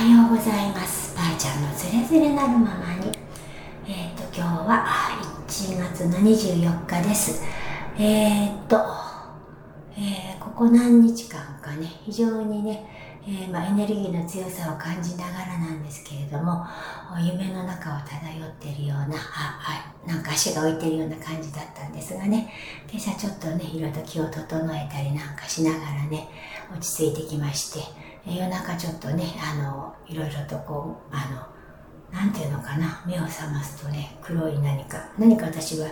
はようございます。ばあちゃんのズレズレなるままに。えっ、ー、と今日は1月の24日です。えっ、ー、と、えー、ここ何日間かね非常にねえー、まあ、エネルギーの強さを感じながらなんですけれども夢の中を漂っているようなああなんか足が置いてるような感じだったんですがね。今朝ちょっとねいろいろと気を整えたりなんかしながらね落ち着いてきまして夜中ちょっとねあのいろいろとこうあのなんていうのかな、目を覚ますとね、黒い何か、何か私は、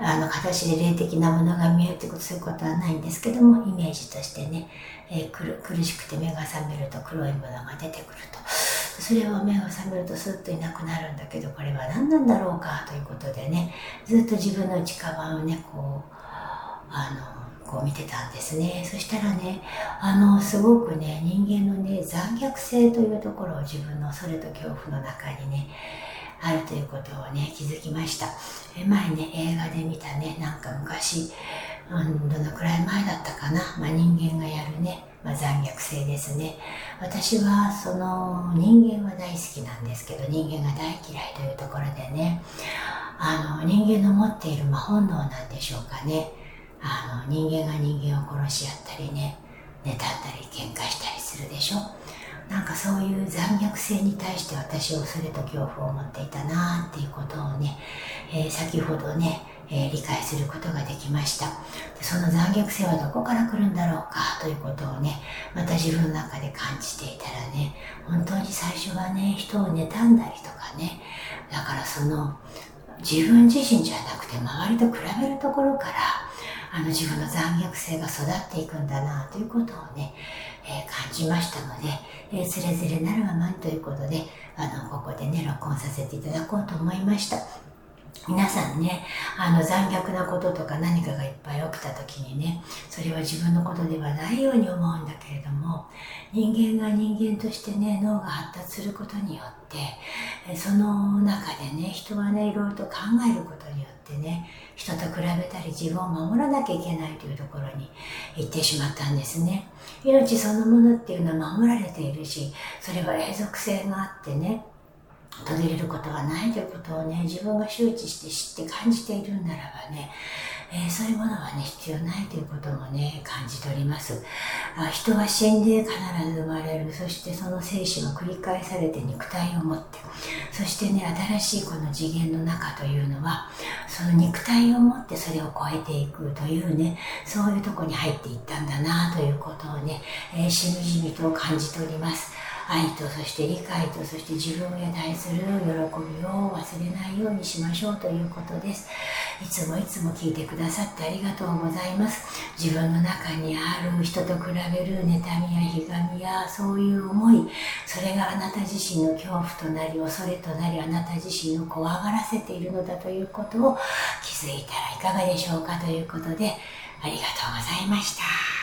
あの、形で霊的なものが見えるってこと、そういうことはないんですけども、イメージとしてね、えー、苦しくて目が覚めると黒いものが出てくると。それを目を覚めるとスッといなくなるんだけど、これは何なんだろうかということでね、ずっと自分の内側をね、こう、あの、こう見てたんですね。そしたらね、あの、すごくね、人間のね、残虐性というところを自分のそれと恐怖の中にね、あるということをね、気づきました。え前ね、映画で見たね、なんか昔、うん、どのくらい前だったかな、まあ、人間がやるね、まあ、残虐性ですね。私はその人間は大好きなんですけど、人間が大嫌いというところでね、あの、人間の持っている、まあ、本能なんでしょうかね。あの人間が人間を殺し合ったりね妬んだり喧嘩したりするでしょ？なんかそういう残虐性に対して私は恐れと恐怖を持っていたなっていうことをね、えー、先ほどね、えー、理解することができました。でその残虐性はどこから来るんだろうか？ということをねまた自分の中で感じていたらね本当に最初はね人を妬んだりとかねだからその自分自身じゃなくて周りと比べるところからあの自分の残虐性が育っていくんだなということをね、えー、感じましたので、えー、つれづれなるままにということで、あの、ここでね、録音させていただこうと思いました。皆さんね、あの残虐なこととか何かがいっぱい起きた時にね、それは自分のことではないように思うんだけれども、人間が人間としてね、脳が発達することによって、その中でね、人はね、いろいろと考えることによってね、人と比べたり自分を守らなきゃいけないというところに行ってしまったんですね。命そのものっていうのは守られているし、それは永続性があってね、途切れることはないということをね、自分が周知して知って感じているんならばね、えー、そういうものはね、必要ないということもね、感じております。あ人は死んで必ず生まれる。そしてその生死が繰り返されて肉体を持って、そしてね、新しいこの次元の中というのは、その肉体を持ってそれを超えていくというね、そういうとこに入っていったんだなということをね、えー、しみじみと感じております。愛とそして理解とそして自分へ対する喜びを忘れないようにしましょうということです。いつもいつも聞いてくださってありがとうございます。自分の中にある人と比べる妬みやひがみやそういう思い。それがあなた自身の恐怖となり恐れとなりあなた自身を怖がらせているのだということを気づいたらいかがでしょうかということでありがとうございました。